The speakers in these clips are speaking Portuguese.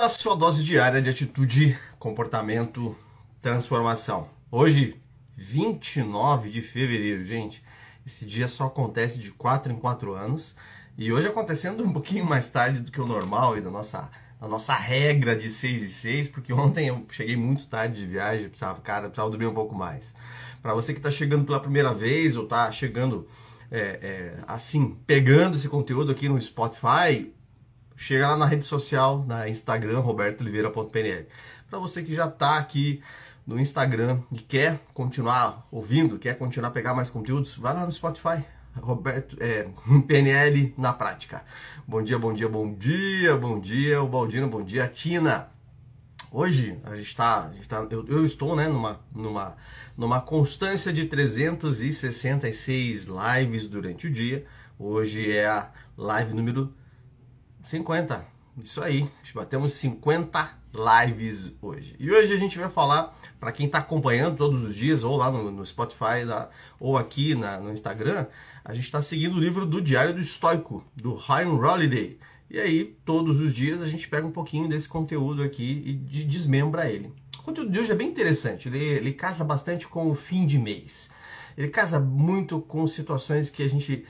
a sua dose diária de atitude, comportamento, transformação. Hoje, 29 de fevereiro, gente. Esse dia só acontece de 4 em 4 anos e hoje acontecendo um pouquinho mais tarde do que o normal e da nossa, da nossa regra de 6 e 6, porque ontem eu cheguei muito tarde de viagem, precisava, cara, precisava dormir um pouco mais. Para você que está chegando pela primeira vez ou está chegando é, é, assim, pegando esse conteúdo aqui no Spotify, chega lá na rede social, na Instagram, robertooliveira.pnl. Para você que já está aqui no Instagram e quer continuar ouvindo, quer continuar a pegar mais conteúdos, vai lá no Spotify, Roberto é, PNL na prática. Bom dia, bom dia, bom dia, bom dia, o Baldino, bom dia, Tina. Hoje a gente está, tá, eu, eu, estou né, numa, numa, numa constância de 366 lives durante o dia. Hoje é a live número 50. Isso aí, batemos 50 lives hoje. E hoje a gente vai falar, para quem está acompanhando todos os dias, ou lá no, no Spotify, ou aqui na, no Instagram, a gente está seguindo o livro do Diário do Estoico, do Ryan Holiday. E aí, todos os dias, a gente pega um pouquinho desse conteúdo aqui e de, desmembra ele. O conteúdo de hoje é bem interessante, ele, ele casa bastante com o fim de mês. Ele casa muito com situações que a gente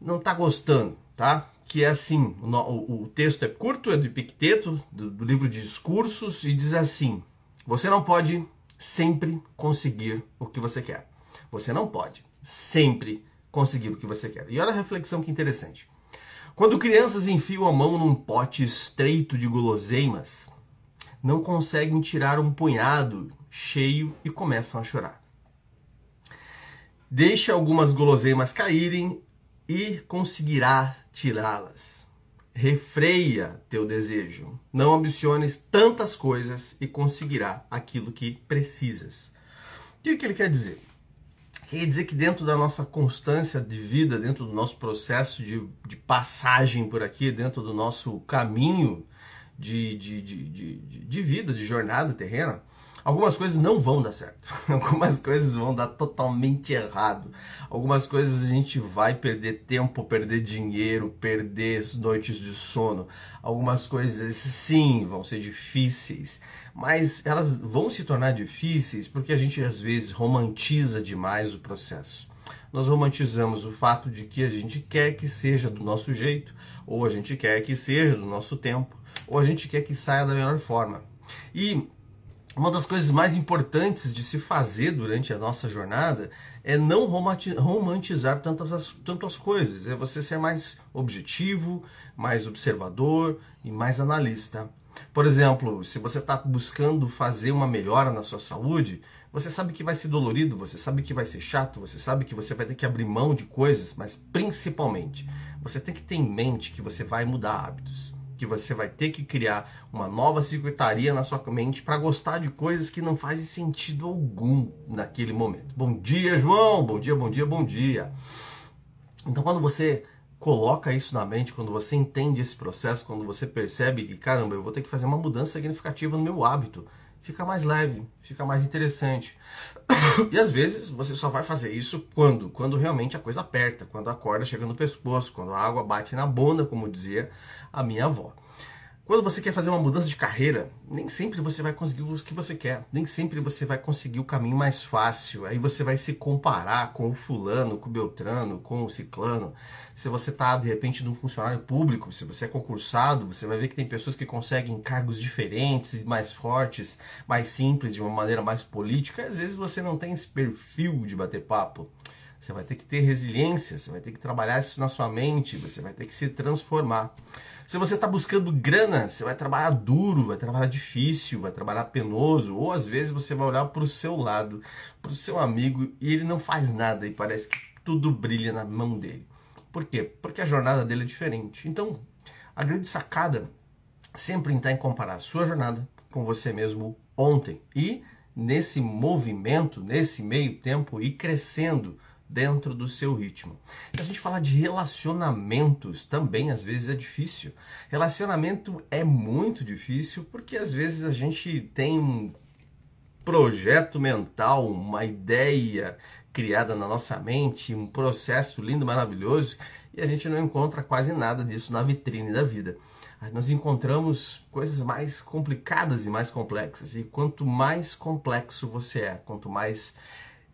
não está gostando, tá? Que é assim, o, o, texto é curto, é do Epicteto, do, do livro de discursos, e diz assim, você não pode sempre conseguir o que você quer. Você não pode sempre conseguir o que você quer. E olha a reflexão que interessante. Quando crianças enfiam a mão num pote estreito de guloseimas, não conseguem tirar um punhado cheio e começam a chorar. Deixe algumas guloseimas caírem e conseguirá tirá-las. Refreia teu desejo. Não ambiciones tantas coisas e conseguirá aquilo que precisas. O que, que ele quer dizer? Quer dizer que dentro da nossa constância de vida, dentro do nosso processo de, de passagem por aqui, dentro do nosso caminho de, de, de, de, vida, de jornada terrena, Algumas coisas não vão dar certo. Algumas coisas vão dar totalmente errado. Algumas coisas a gente vai perder tempo, perder dinheiro, perder noites de sono. Algumas coisas sim vão ser difíceis, mas elas vão se tornar difíceis porque a gente às vezes romantiza demais o processo. Nós romantizamos o fato de que a gente quer que seja do nosso jeito, ou a gente quer que seja do nosso tempo, ou a gente quer que saia da melhor forma. E uma das coisas mais importantes de se fazer durante a nossa jornada é não romantizar tantas as, tantas coisas, é você ser mais objetivo, mais observador e mais analista. Por exemplo, se você está buscando fazer uma melhora na sua saúde, você sabe que vai ser dolorido, você sabe que vai ser chato, você sabe que você vai ter que abrir mão de coisas, mas principalmente, você tem que ter em mente que você vai mudar hábitos que você vai ter que criar uma nova secretaria na sua mente para gostar de coisas que não fazem sentido algum naquele momento. Bom dia, João! Bom dia, bom dia, bom dia! Então, quando você coloca isso na mente, quando você entende esse processo, quando você percebe que, caramba, eu vou ter que fazer uma mudança significativa no meu hábito, fica mais leve, fica mais interessante. E às vezes você só vai fazer isso quando? Quando realmente a coisa aperta, quando a corda chega no pescoço, quando a água bate na bunda, como dizia a minha avó. Quando você quer fazer uma mudança de carreira, nem sempre você vai conseguir o que você quer, nem sempre você vai conseguir o caminho mais fácil. Aí você vai se comparar com o fulano, com o beltrano, com o ciclano. Se você está de repente num funcionário público, se você é concursado, você vai ver que tem pessoas que conseguem cargos diferentes, mais fortes, mais simples, de uma maneira mais política. Às vezes você não tem esse perfil de bater papo. Você vai ter que ter resiliência, você vai ter que trabalhar isso na sua mente, você vai ter que se transformar. Se você está buscando grana, você vai trabalhar duro, vai trabalhar difícil, vai trabalhar penoso, ou às vezes você vai olhar para o seu lado, para o seu amigo e ele não faz nada e parece que tudo brilha na mão dele. Por quê? Porque a jornada dele é diferente. Então, a grande sacada sempre está em comparar a sua jornada com você mesmo ontem e nesse movimento, nesse meio tempo, ir crescendo dentro do seu ritmo. A gente fala de relacionamentos também às vezes é difícil. Relacionamento é muito difícil porque às vezes a gente tem um projeto mental, uma ideia criada na nossa mente, um processo lindo, maravilhoso, e a gente não encontra quase nada disso na vitrine da vida. nós encontramos coisas mais complicadas e mais complexas. E quanto mais complexo você é, quanto mais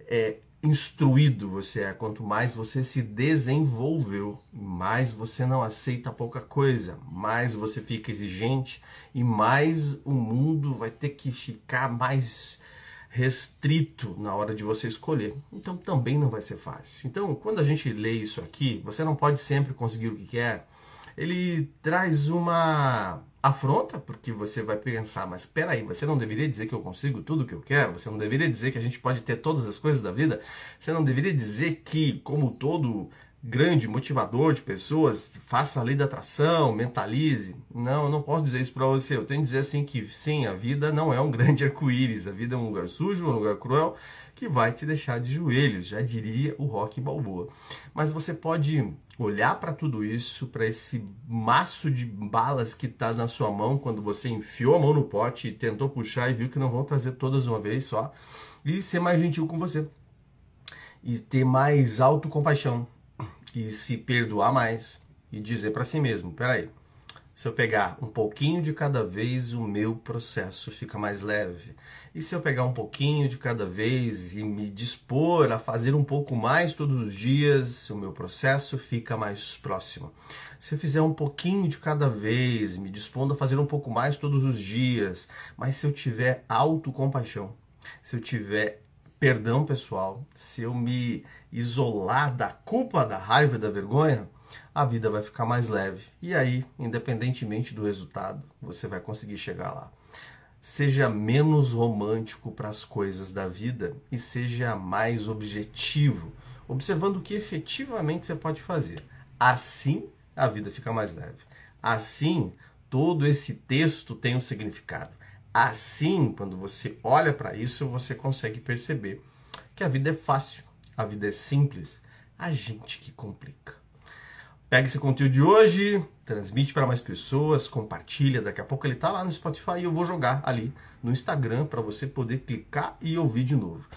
é, instruído você é, quanto mais você se desenvolveu, mais você não aceita pouca coisa, mais você fica exigente e mais o mundo vai ter que ficar mais restrito na hora de você escolher. Então também não vai ser fácil. Então, quando a gente lê isso aqui, você não pode sempre conseguir o que quer. Ele traz uma afronta, porque você vai pensar, mas espera aí, você não deveria dizer que eu consigo tudo o que eu quero? Você não deveria dizer que a gente pode ter todas as coisas da vida? Você não deveria dizer que, como todo grande motivador de pessoas, faça a lei da atração, mentalize. Não, eu não posso dizer isso para você. Eu tenho que dizer assim que sim, a vida não é um grande arco-íris. A vida é um lugar sujo, um lugar cruel que vai te deixar de joelhos, já diria o Rock Balboa. Mas você pode olhar para tudo isso, para esse maço de balas que está na sua mão quando você enfiou a mão no pote e tentou puxar e viu que não vão trazer todas uma vez só, e ser mais gentil com você. E ter mais autocompaixão e se perdoar mais e dizer para si mesmo, peraí, se eu pegar um pouquinho de cada vez, o meu processo fica mais leve. E se eu pegar um pouquinho de cada vez e me dispor a fazer um pouco mais todos os dias, o meu processo fica mais próximo. Se eu fizer um pouquinho de cada vez, me dispondo a fazer um pouco mais todos os dias, mas se eu tiver autocompaixão, se eu tiver perdão pessoal, se eu me isolar da culpa, da raiva, da vergonha, a vida vai ficar mais leve. E aí, independentemente do resultado, você vai conseguir chegar lá. Seja menos romântico para as coisas da vida e seja mais objetivo, observando o que efetivamente você pode fazer. Assim, a vida fica mais leve. Assim, todo esse texto tem um significado. Assim, quando você olha para isso, você consegue perceber que a vida é fácil, a vida é simples, a gente que complica. Pega esse conteúdo de hoje, transmite para mais pessoas, compartilha. Daqui a pouco ele está lá no Spotify e eu vou jogar ali no Instagram para você poder clicar e ouvir de novo.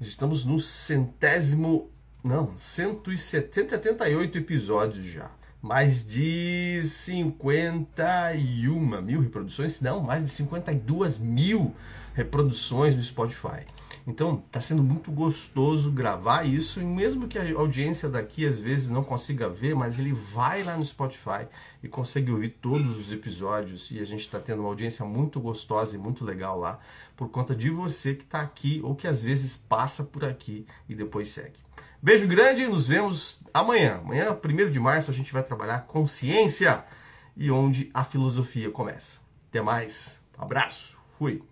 Estamos no centésimo, não, 178 episódios já. Mais de 51 mil reproduções, não, mais de 52 mil reproduções no Spotify. Então está sendo muito gostoso gravar isso, e mesmo que a audiência daqui às vezes não consiga ver, mas ele vai lá no Spotify e consegue ouvir todos os episódios, e a gente está tendo uma audiência muito gostosa e muito legal lá, por conta de você que está aqui ou que às vezes passa por aqui e depois segue. Beijo grande, nos vemos amanhã. Amanhã, 1 de março, a gente vai trabalhar consciência e onde a filosofia começa. Até mais, abraço, fui.